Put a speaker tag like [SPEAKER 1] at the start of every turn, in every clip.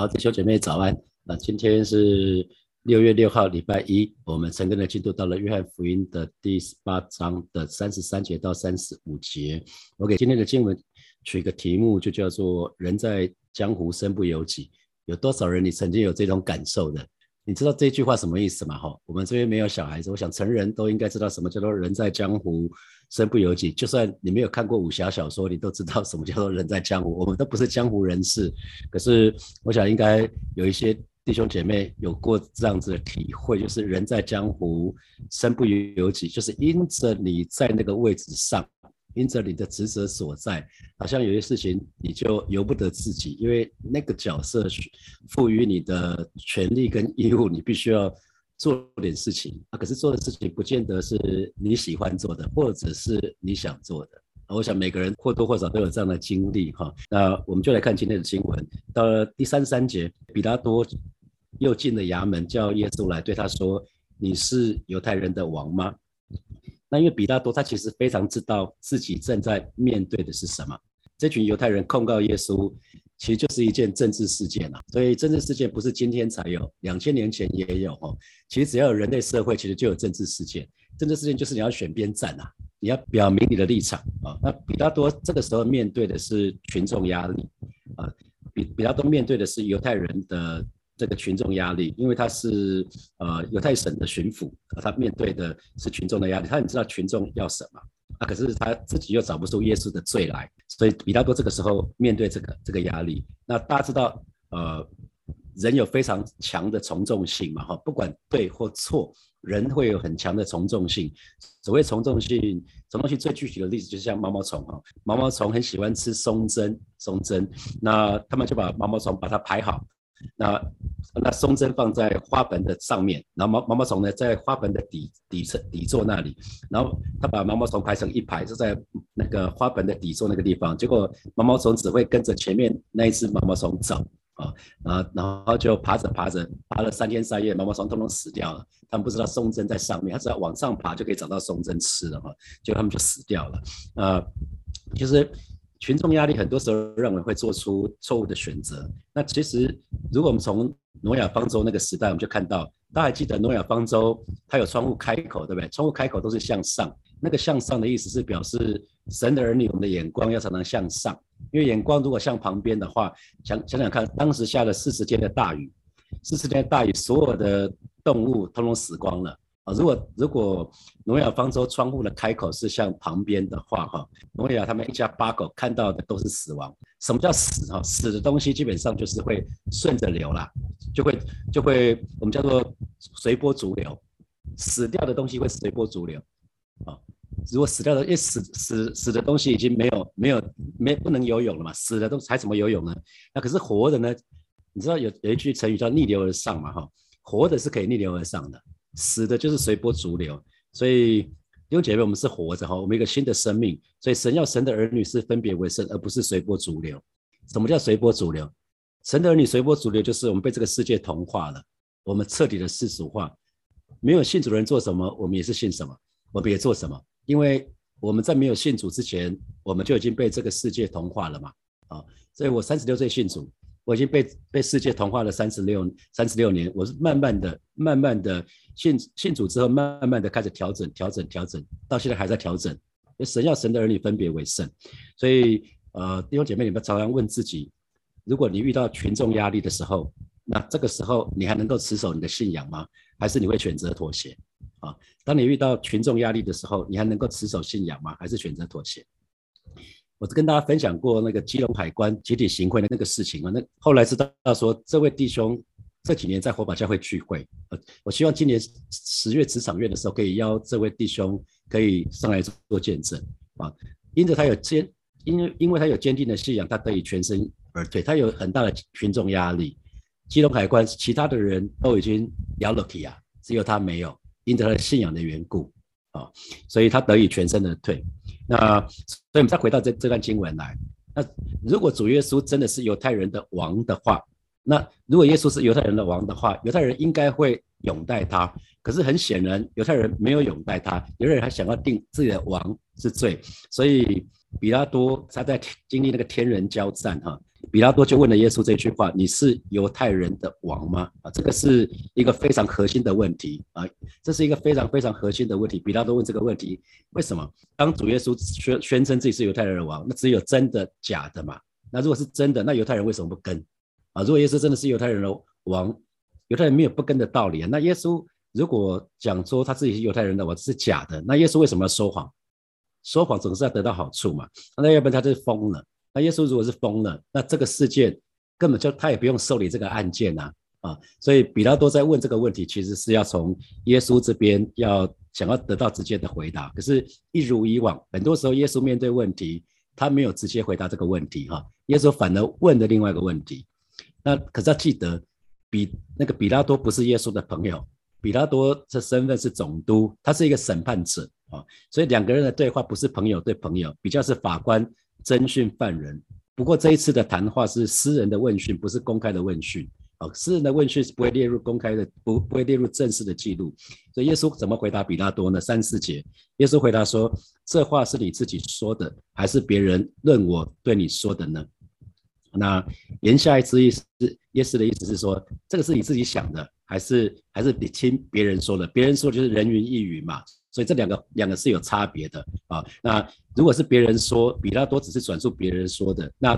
[SPEAKER 1] 好，弟兄姐妹早安。那今天是六月六号，礼拜一。我们成功的进度到了约翰福音的第十八章的三十三节到三十五节。我给今天的经文取一个题目，就叫做“人在江湖身不由己”。有多少人你曾经有这种感受的？你知道这句话什么意思吗？哈，我们这边没有小孩子，我想成人都应该知道什么叫做“人在江湖身不由己”。就算你没有看过武侠小说，你都知道什么叫做“人在江湖”。我们都不是江湖人士，可是我想应该有一些弟兄姐妹有过这样子的体会，就是“人在江湖身不由己”，就是因着你在那个位置上。因着你的职责所在，好像有些事情你就由不得自己，因为那个角色赋予你的权利跟义务，你必须要做点事情啊。可是做的事情不见得是你喜欢做的，或者是你想做的。我想每个人或多或少都有这样的经历哈。那我们就来看今天的经文，到了第三十三节，比拉多又进了衙门，叫耶稣来对他说：“你是犹太人的王吗？”那因为比拉多他其实非常知道自己正在面对的是什么，这群犹太人控告耶稣，其实就是一件政治事件啊。所以政治事件不是今天才有，两千年前也有哈。其实只要有人类社会，其实就有政治事件。政治事件就是你要选边站啊，你要表明你的立场啊。那比拉多这个时候面对的是群众压力啊，比比拉多面对的是犹太人的。这个群众压力，因为他是呃犹太省的巡抚，他面对的是群众的压力。他很知道群众要什么啊，可是他自己又找不出耶稣的罪来，所以比拉多这个时候面对这个这个压力。那大家知道，呃，人有非常强的从众性嘛，哈，不管对或错，人会有很强的从众性。所谓从众性，从众性最具体的例子就是像毛毛虫哈，毛毛虫很喜欢吃松针，松针，那他们就把毛毛虫把它排好。那那松针放在花盆的上面，然后毛毛毛虫呢在花盆的底底层底座那里，然后他把毛毛虫排成一排，就在那个花盆的底座那个地方。结果毛毛虫只会跟着前面那一只毛毛虫走啊然后，然后就爬着爬着，爬了三天三夜，毛毛虫通通死掉了。他们不知道松针在上面，他只要往上爬就可以找到松针吃了哈，结果他们就死掉了啊，就是。群众压力很多时候认为会做出错误的选择。那其实，如果我们从挪亚方舟那个时代，我们就看到，大家还记得挪亚方舟它有窗户开口，对不对？窗户开口都是向上，那个向上的意思是表示神的儿女，我们的眼光要常常向上。因为眼光如果向旁边的话，想想想看，当时下了四十天的大雨，四十天的大雨，所有的动物通通死光了。啊如果如果挪亚方舟窗户的开口是向旁边的话，哈，挪亚他们一家八口看到的都是死亡。什么叫死？哈，死的东西基本上就是会顺着流啦，就会就会我们叫做随波逐流。死掉的东西会随波逐流，啊，如果死掉的，因为死死死的东西已经没有没有没不能游泳了嘛，死的东西还怎么游泳呢？那可是活的呢？你知道有有一句成语叫逆流而上嘛，哈，活的是可以逆流而上的。死的就是随波逐流，所以弟兄姐妹，我们是活着哈，我们一个新的生命，所以神要神的儿女是分别为圣，而不是随波逐流。什么叫随波逐流？神的儿女随波逐流，就是我们被这个世界同化了，我们彻底的世俗化。没有信主的人做什么，我们也是信什么，我们也做什么，因为我们在没有信主之前，我们就已经被这个世界同化了嘛。啊，所以我三十六岁信主。我已经被被世界同化了三十六三十六年，我是慢慢的、慢慢的信信主之后，慢慢的开始调整、调整、调整，到现在还在调整。神要神的儿女分别为圣，所以呃，弟兄姐妹，你们常常问自己：如果你遇到群众压力的时候，那这个时候你还能够持守你的信仰吗？还是你会选择妥协？啊，当你遇到群众压力的时候，你还能够持守信仰吗？还是选择妥协？我跟大家分享过那个基隆海关集体行贿的那个事情啊，那后来知道说这位弟兄这几年在火把教会聚会，呃，我希望今年十月职场月的时候可以邀这位弟兄可以上来做见证啊，因着他有坚，因为因为他有坚定的信仰，他得以全身而退，他有很大的群众压力，基隆海关其他的人都已经摇了体啊，只有他没有，因着他的信仰的缘故。啊，所以他得以全身的退。那所以我们再回到这这段经文来。那如果主耶稣真的是犹太人的王的话，那如果耶稣是犹太人的王的话，犹太人应该会拥戴他。可是很显然，犹太人没有拥戴他，犹太人还想要定自己的王是罪。所以比拉多他在经历那个天人交战哈，比拉多就问了耶稣这句话：“你是犹太人的王吗？”啊，这个是一个非常核心的问题啊，这是一个非常非常核心的问题。比拉多问这个问题，为什么？当主耶稣宣宣称自己是犹太人的王，那只有真的假的嘛？那如果是真的，那犹太人为什么不跟？啊，如果耶稣真的是犹太人的王，犹太人没有不跟的道理啊。那耶稣如果讲说他自己是犹太人的王是假的，那耶稣为什么要说谎？说谎总是要得到好处嘛？那要不然他就是疯了。那耶稣如果是疯了，那这个世界根本就他也不用受理这个案件呐啊！所以比拉多在问这个问题，其实是要从耶稣这边要想要得到直接的回答。可是，一如以往，很多时候耶稣面对问题，他没有直接回答这个问题哈。耶稣反而问的另外一个问题。那可是要记得，比那个比拉多不是耶稣的朋友，比拉多的身份是总督，他是一个审判者啊。所以两个人的对话不是朋友对朋友，比较是法官。侦讯犯人，不过这一次的谈话是私人的问讯，不是公开的问讯。哦，私人的问讯是不会列入公开的，不不会列入正式的记录。所以耶稣怎么回答比拉多呢？三四节，耶稣回答说：“这话是你自己说的，还是别人论我对你说的呢？”那言下之意是，耶稣的意思是说，这个是你自己想的，还是还是你听别人说的？别人说就是人云亦云嘛。所以这两个两个是有差别的啊。那如果是别人说比拉多只是转述别人说的，那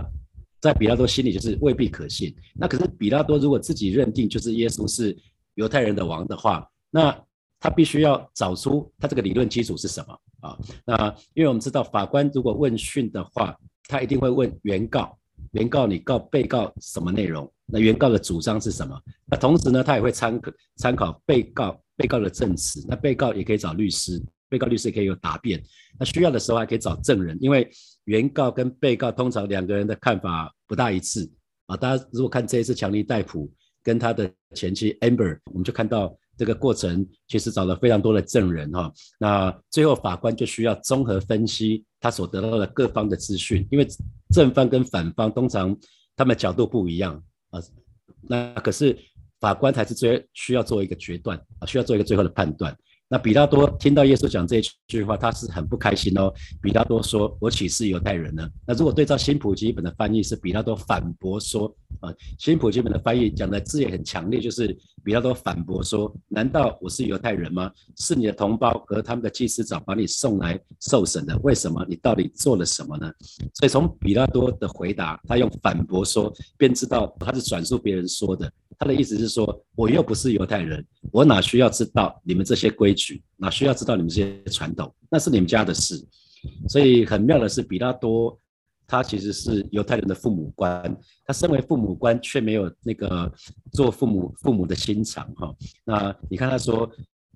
[SPEAKER 1] 在比拉多心里就是未必可信。那可是比拉多如果自己认定就是耶稣是犹太人的王的话，那他必须要找出他这个理论基础是什么啊？那因为我们知道法官如果问讯的话，他一定会问原告，原告你告被告什么内容？那原告的主张是什么？那同时呢，他也会参考参考被告。被告的证词，那被告也可以找律师，被告律师也可以有答辩，那需要的时候还可以找证人，因为原告跟被告通常两个人的看法不大一致啊。大家如果看这一次强尼戴普跟他的前妻 Amber，我们就看到这个过程其实找了非常多的证人哈。那最后法官就需要综合分析他所得到的各方的资讯，因为正方跟反方通常他们角度不一样啊。那可是。法官才是最需要做一个决断啊，需要做一个最后的判断。那比拉多听到耶稣讲这句话，他是很不开心哦。比拉多说：“我岂是犹太人呢？”那如果对照新普基本的翻译，是比拉多反驳说：“啊，新普基本的翻译讲的字也很强烈，就是比拉多反驳说：难道我是犹太人吗？是你的同胞和他们的祭司长把你送来受审的？为什么？你到底做了什么呢？”所以从比拉多的回答，他用反驳说，便知道他是转述别人说的。他的意思是说，我又不是犹太人，我哪需要知道你们这些规矩，哪需要知道你们这些传统，那是你们家的事。所以很妙的是，比拉多他其实是犹太人的父母官，他身为父母官却没有那个做父母父母的心肠哈。那你看他说，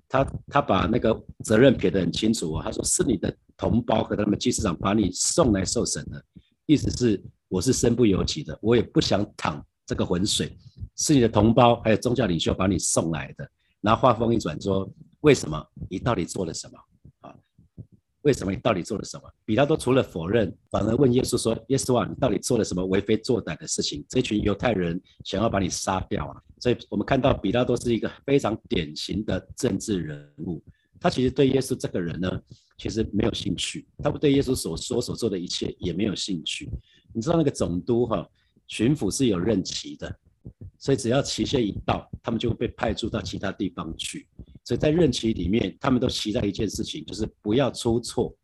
[SPEAKER 1] 他他把那个责任撇得很清楚哦，他说是你的同胞和他们祭司长把你送来受审的，意思是我是身不由己的，我也不想躺这个浑水。是你的同胞，还有宗教领袖把你送来的。然后话锋一转，说：“为什么？你到底做了什么？啊？为什么你到底做了什么？”比拉多除了否认，反而问耶稣说：“耶稣啊，你到底做了什么为非作歹的事情？这群犹太人想要把你杀掉啊！”所以我们看到比拉多是一个非常典型的政治人物。他其实对耶稣这个人呢，其实没有兴趣。他不对耶稣所说所做的一切也没有兴趣。你知道那个总督哈，巡抚是有任期的。所以只要期限一到，他们就会被派驻到其他地方去。所以在任期里面，他们都期待一件事情，就是不要出错，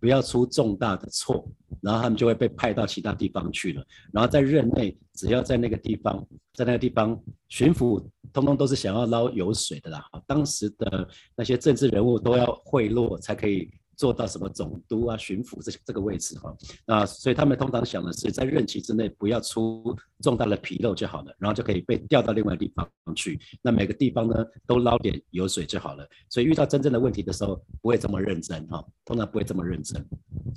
[SPEAKER 1] 不要出重大的错，然后他们就会被派到其他地方去了。然后在任内，只要在那个地方，在那个地方巡抚，通通都是想要捞油水的啦。当时的那些政治人物都要贿赂才可以。做到什么总督啊、巡抚这这个位置哈，那所以他们通常想的是在任期之内不要出重大的纰漏就好了，然后就可以被调到另外地方去。那每个地方呢都捞点油水就好了。所以遇到真正的问题的时候不会这么认真哈，通常不会这么认真。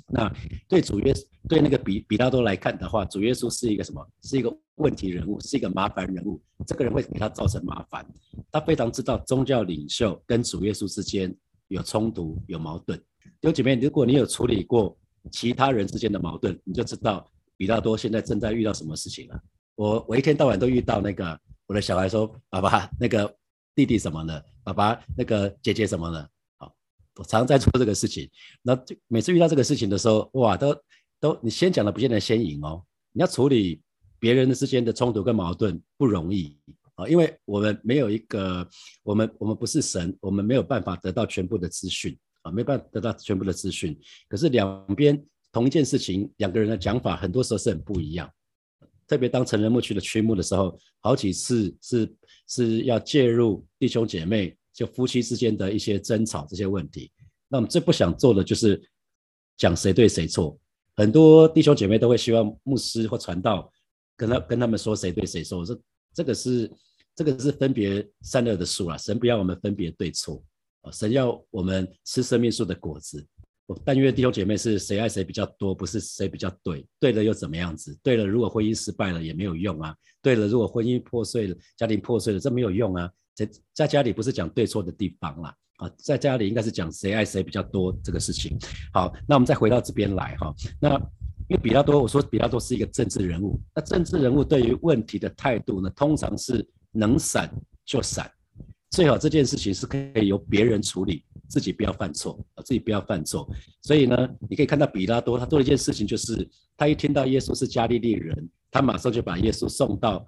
[SPEAKER 1] 那对主耶对那个比比拉多来看的话，主耶稣是一个什么？是一个问题人物，是一个麻烦人物。这个人会给他造成麻烦。他非常知道宗教领袖跟主耶稣之间有冲突、有矛盾。有姐妹，如果你有处理过其他人之间的矛盾，你就知道比拉多现在正在遇到什么事情了。我我一天到晚都遇到那个我的小孩说：“爸爸，那个弟弟什么的，爸爸那个姐姐什么的。”好，我常在做这个事情。那每次遇到这个事情的时候，哇，都都你先讲的不见得先赢哦。你要处理别人之间的冲突跟矛盾不容易啊，因为我们没有一个，我们我们不是神，我们没有办法得到全部的资讯啊，没办法得到全部的资讯。可是两边同一件事情，两个人的讲法很多时候是很不一样。特别当成人牧区的区牧的时候，好几次是是要介入弟兄姐妹就夫妻之间的一些争吵这些问题。那我们最不想做的就是讲谁对谁错。很多弟兄姐妹都会希望牧师或传道。跟他跟他们说谁对谁错，我说这个是这个是分别善恶的数啊，神不要我们分别对错，神要我们吃生命树的果子。我但愿弟兄姐妹是谁爱谁比较多，不是谁比较对，对了又怎么样子？对了，如果婚姻失败了也没有用啊。对了，如果婚姻破碎了，家庭破碎了，这没有用啊。在在家里不是讲对错的地方啦，啊，在家里应该是讲谁爱谁比较多这个事情。好，那我们再回到这边来哈，那。因为比拉多，我说比拉多是一个政治人物，那政治人物对于问题的态度呢，通常是能闪就闪，最好这件事情是可以由别人处理，自己不要犯错啊，自己不要犯错。所以呢，你可以看到比拉多他做了一件事情，就是他一听到耶稣是加利利人，他马上就把耶稣送到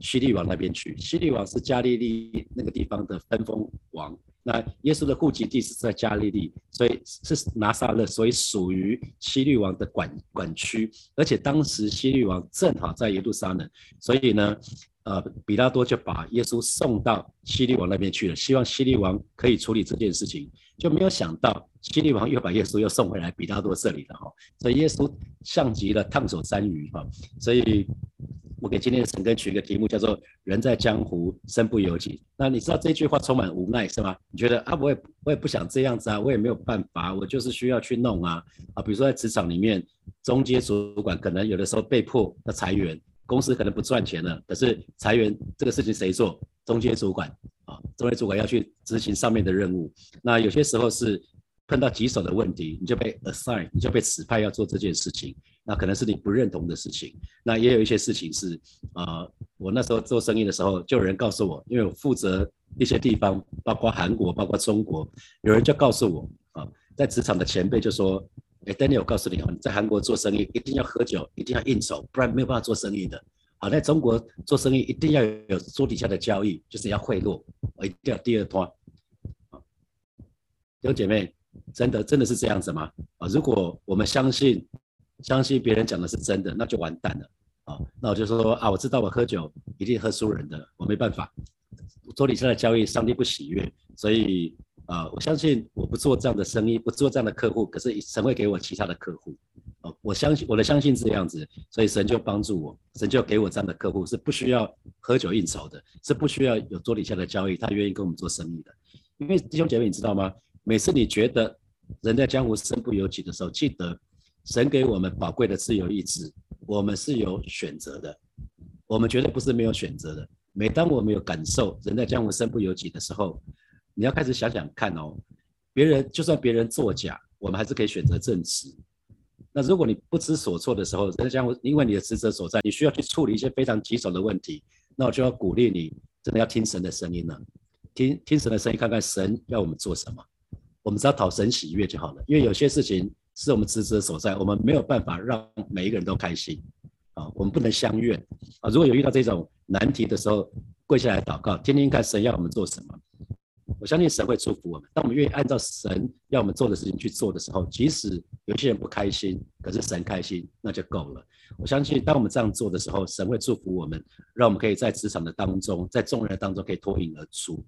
[SPEAKER 1] 西律王那边去。西律王是加利利那个地方的分封王。那耶稣的户籍地是在加利利，所以是拿撒勒，所以属于西律王的管管区。而且当时西律王正好在耶路撒冷，所以呢，呃，比拉多就把耶稣送到希律王那边去了，希望希律王可以处理这件事情。就没有想到希律王又把耶稣又送回来比拉多这里了哈。所以耶稣像极了烫手山芋哈。所以。我给今天的陈根取一个题目，叫做“人在江湖，身不由己”。那你知道这句话充满无奈是吗？你觉得啊，我也我也不想这样子啊，我也没有办法，我就是需要去弄啊啊！比如说在职场里面，中阶主管可能有的时候被迫要裁员，公司可能不赚钱了，可是裁员这个事情谁做？中阶主管啊，中阶主管要去执行上面的任务。那有些时候是碰到棘手的问题，你就被 assign，你就被指派要做这件事情。那可能是你不认同的事情，那也有一些事情是，啊，我那时候做生意的时候，就有人告诉我，因为我负责一些地方，包括韩国，包括中国，有人就告诉我，啊，在职场的前辈就说，哎，Daniel，我告诉你哦，你在韩国做生意一定要喝酒，一定要应酬，不然没有办法做生意的。好，在中国做生意一定要有桌底下的交易，就是要贿赂，我一定要第二拖。弟兄姐妹，真的真的是这样子吗？啊，如果我们相信。相信别人讲的是真的，那就完蛋了啊！那我就说啊，我知道我喝酒一定喝输人的，我没办法。桌底下的交易，上帝不喜悦，所以啊，我相信我不做这样的生意，不做这样的客户，可是神会给我其他的客户。哦，我相信我的相信是这样子，所以神就帮助我，神就给我这样的客户，是不需要喝酒应酬的，是不需要有桌底下的交易，他愿意跟我们做生意的。因为弟兄姐妹，你知道吗？每次你觉得人在江湖身不由己的时候，记得。神给我们宝贵的自由意志，我们是有选择的，我们绝对不是没有选择的。每当我们有感受人在江湖身不由己的时候，你要开始想想看哦，别人就算别人作假，我们还是可以选择正直。那如果你不知所措的时候，人在江湖，因为你的职责所在，你需要去处理一些非常棘手的问题，那我就要鼓励你，真的要听神的声音了，听听神的声音，看看神要我们做什么，我们只要讨神喜悦就好了。因为有些事情。是我们职责所在，我们没有办法让每一个人都开心啊，我们不能相怨啊。如果有遇到这种难题的时候，跪下来祷告，听听看神要我们做什么，我相信神会祝福我们。当我们愿意按照神要我们做的事情去做的时候，即使有些人不开心，可是神开心，那就够了。我相信当我们这样做的时候，神会祝福我们，让我们可以在职场的当中，在众人当中可以脱颖而出。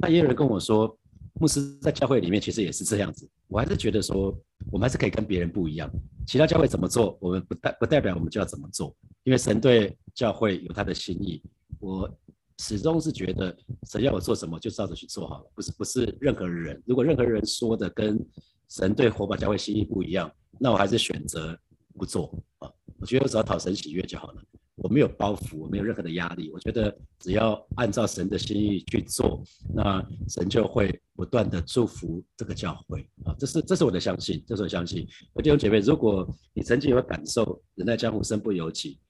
[SPEAKER 1] 那也有人跟我说。牧师在教会里面其实也是这样子，我还是觉得说，我们还是可以跟别人不一样。其他教会怎么做，我们不代不代表我们就要怎么做，因为神对教会有他的心意。我始终是觉得，神要我做什么，就照着去做好了，不是不是任何人。如果任何人说的跟神对火把教会心意不一样，那我还是选择不做啊。我觉得我只要讨神喜悦就好了。我没有包袱，我没有任何的压力。我觉得只要按照神的心意去做，那神就会不断的祝福这个教会啊！这是这是我的相信，这是我相信。弟兄姐妹，如果你曾经有感受人在江湖身不由己，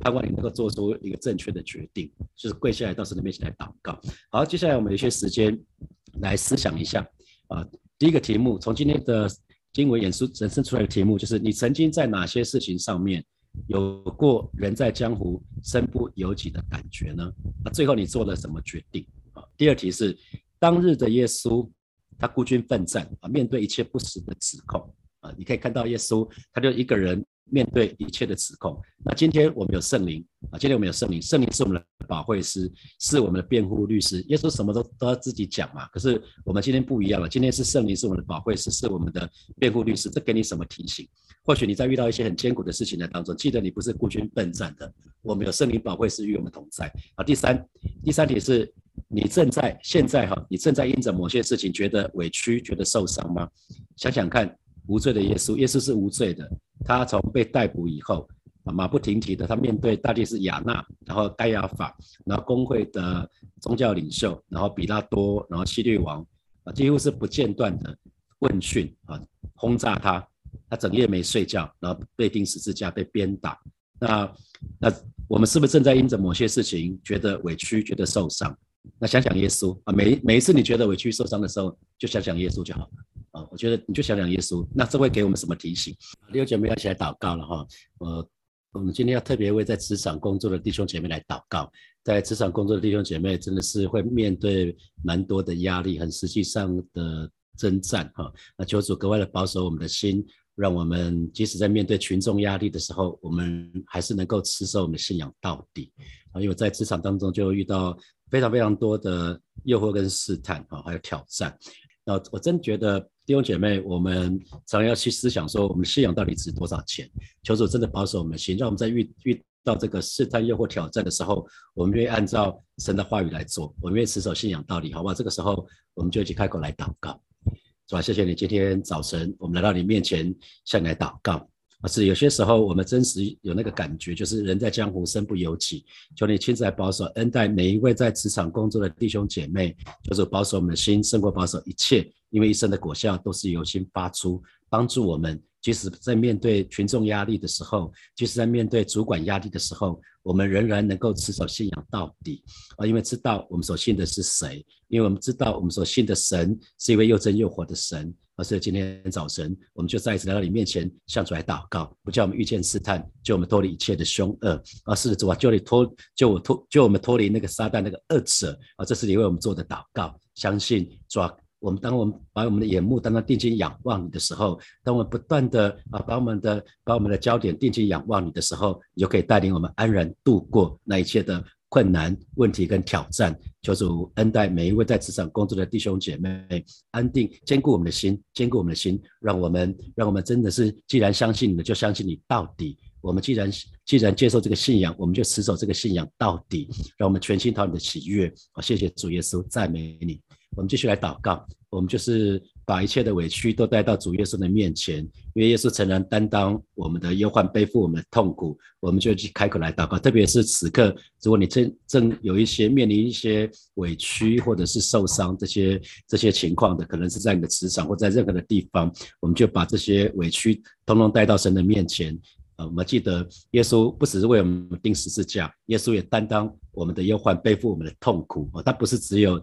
[SPEAKER 1] 盼望你能够做出一个正确的决定，就是跪下来到神的面前来祷告。好，接下来我们有一些时间来思想一下啊。第一个题目，从今天的经文演出衍生出来的题目，就是你曾经在哪些事情上面？有过人在江湖身不由己的感觉呢？那最后你做了什么决定啊？第二题是当日的耶稣，他孤军奋战啊，面对一切不实的指控啊，你可以看到耶稣，他就一个人。面对一切的指控，那今天我们有圣灵啊，今天我们有圣灵，圣灵是我们的保惠师，是我们的辩护律师。耶稣什么都都要自己讲嘛，可是我们今天不一样了，今天是圣灵是我们的保惠师，是我们的辩护律师。这给你什么提醒？或许你在遇到一些很艰苦的事情的当中，记得你不是孤军奋战的，我们有圣灵保惠师与我们同在啊。第三，第三点是你正在现在哈，你正在因着某些事情觉得委屈、觉得受伤吗？想想看。无罪的耶稣，耶稣是无罪的。他从被逮捕以后，啊，马不停蹄的，他面对大祭司亚纳，然后盖亚法，然后工会的宗教领袖，然后比拉多，然后希律王，啊，几乎是不间断的问讯啊，轰炸他，他整夜没睡觉，然后被钉十字架，被鞭打。那那我们是不是正在因着某些事情觉得委屈，觉得受伤？那想想耶稣啊，每每一次你觉得委屈、受伤的时候，就想想耶稣就好了。我觉得你就想想耶稣，那这会给我们什么提醒？弟兄姐妹要起来祷告了哈。呃，我们今天要特别为在职场工作的弟兄姐妹来祷告。在职场工作的弟兄姐妹真的是会面对蛮多的压力，很实际上的征战哈。那求主格外的保守我们的心，让我们即使在面对群众压力的时候，我们还是能够持守我们的信仰到底。啊，因为在职场当中就遇到非常非常多的诱惑跟试探啊，还有挑战。那我真觉得弟兄姐妹，我们常要去思想说，我们信仰到底值多少钱？求主真的保守我们心，让我们在遇遇到这个试探、诱惑、挑战的时候，我们愿意按照神的话语来做，我们愿意持守信仰道理，好不好？这个时候，我们就一起开口来祷告，是吧？谢谢你今天早晨，我们来到你面前向你来祷告。啊，是有些时候我们真实有那个感觉，就是人在江湖身不由己。求你亲自来保守恩待每一位在职场工作的弟兄姐妹，就是保守我们的心，胜过保守一切。因为一生的果效都是由心发出，帮助我们，即使在面对群众压力的时候，即使在面对主管压力的时候，我们仍然能够持守信仰到底。啊，因为知道我们所信的是谁，因为我们知道我们所信的神是一位又真又活的神。而是今天早晨，我们就再一次来到你面前，向主来祷告，不叫我们遇见试探，救我们脱离一切的凶恶。啊，是主啊，救你脱，救我脱，救我们脱离那个撒旦那个恶者。啊，这是你为我们做的祷告。相信主，我们当我们把我们的眼目当当定睛仰望你的时候，当我们不断的啊，把我们的把我们的焦点定睛仰望你的时候，你就可以带领我们安然度过那一切的。困难、问题跟挑战，求主恩待每一位在职场工作的弟兄姐妹，安定、坚固我们的心，坚固我们的心，让我们，让我们真的是，既然相信你，就相信你到底。我们既然既然接受这个信仰，我们就持守这个信仰到底，让我们全心讨你的喜悦。好，谢谢主耶稣，赞美你。我们继续来祷告，我们就是把一切的委屈都带到主耶稣的面前，因为耶稣诚然担当我们的忧患，背负我们的痛苦，我们就去开口来祷告。特别是此刻，如果你正正有一些面临一些委屈或者是受伤这些这些情况的，可能是在你的职场或在任何的地方，我们就把这些委屈通通带到神的面前。啊，我们记得耶稣不只是为我们钉十字架，耶稣也担当我们的忧患，背负我们的痛苦。哦，他不是只有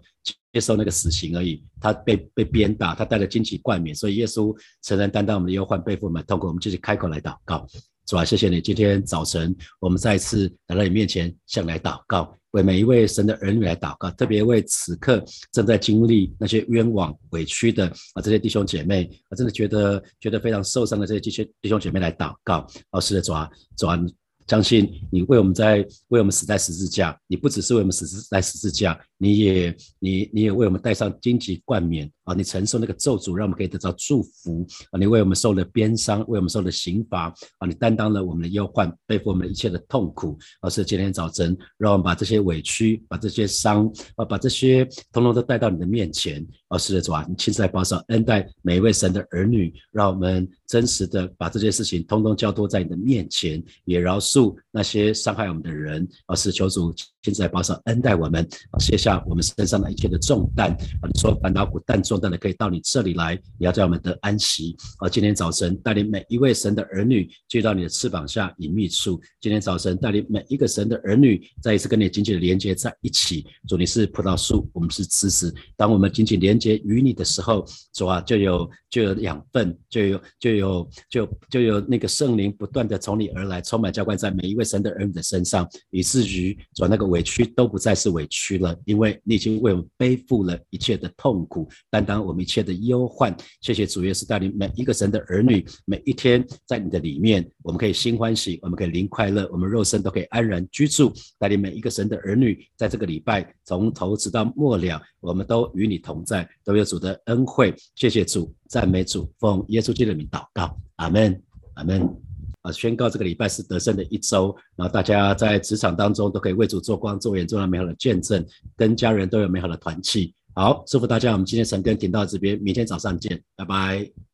[SPEAKER 1] 接受那个死刑而已，他被被鞭打，他带了荆棘冠冕，所以耶稣承担担当我们的忧患，背负我们的痛苦。我们继续开口来祷告，主啊，谢谢你，今天早晨我们再次来到你面前，向来祷告。为每一位神的儿女来祷告，特别为此刻正在经历那些冤枉、委屈的啊这些弟兄姐妹，啊真的觉得觉得非常受伤的这些这些弟兄姐妹来祷告，老师的主啊，主啊。相信你为我们在为我们死在十字架，你不只是为我们死在十字架，你也你你也为我们戴上荆棘冠冕啊！你承受那个咒诅，让我们可以得到祝福啊！你为我们受了鞭伤，为我们受了刑罚啊！你担当了我们的忧患，背负我们一切的痛苦。而是今天早晨，让我们把这些委屈、把这些伤啊、把这些通通都带到你的面前。而是的主啊，你亲自来保守恩待每一位神的儿女，让我们真实的把这些事情通通交托在你的面前，也饶恕。恕那些伤害我们的人，而是求主现在保守恩待我们，卸下我们身上的一切的重担。啊，你说烦恼苦担重担的可以到你这里来，你要在我们得安息。啊，今天早晨带领每一位神的儿女聚到你的翅膀下隐秘处。今天早晨带领每一个神的儿女再一次跟你紧紧的连接在一起。主，你是葡萄树，我们是枝子。当我们紧紧连接与你的时候，主啊，就有就有养分，就有就有就就有那个圣灵不断的从你而来，充满浇灌在每一位神的儿女的身上，以至于转那个委屈都不再是委屈了，因为你已经为我们背负了一切的痛苦，担当我们一切的忧患。谢谢主耶稣带领每一个神的儿女，每一天在你的里面，我们可以心欢喜，我们可以灵快乐，我们肉身都可以安然居住。带领每一个神的儿女，在这个礼拜从头直到末了，我们都与你同在，都有主的恩惠。谢谢主，赞美主，奉耶稣基督的名祷告，阿门，阿门。啊，宣告这个礼拜是得胜的一周，然后大家在职场当中都可以为主做光做眼，做到美好的见证，跟家人都有美好的团契。好，祝福大家，我们今天晨更停到这边，明天早上见，拜拜。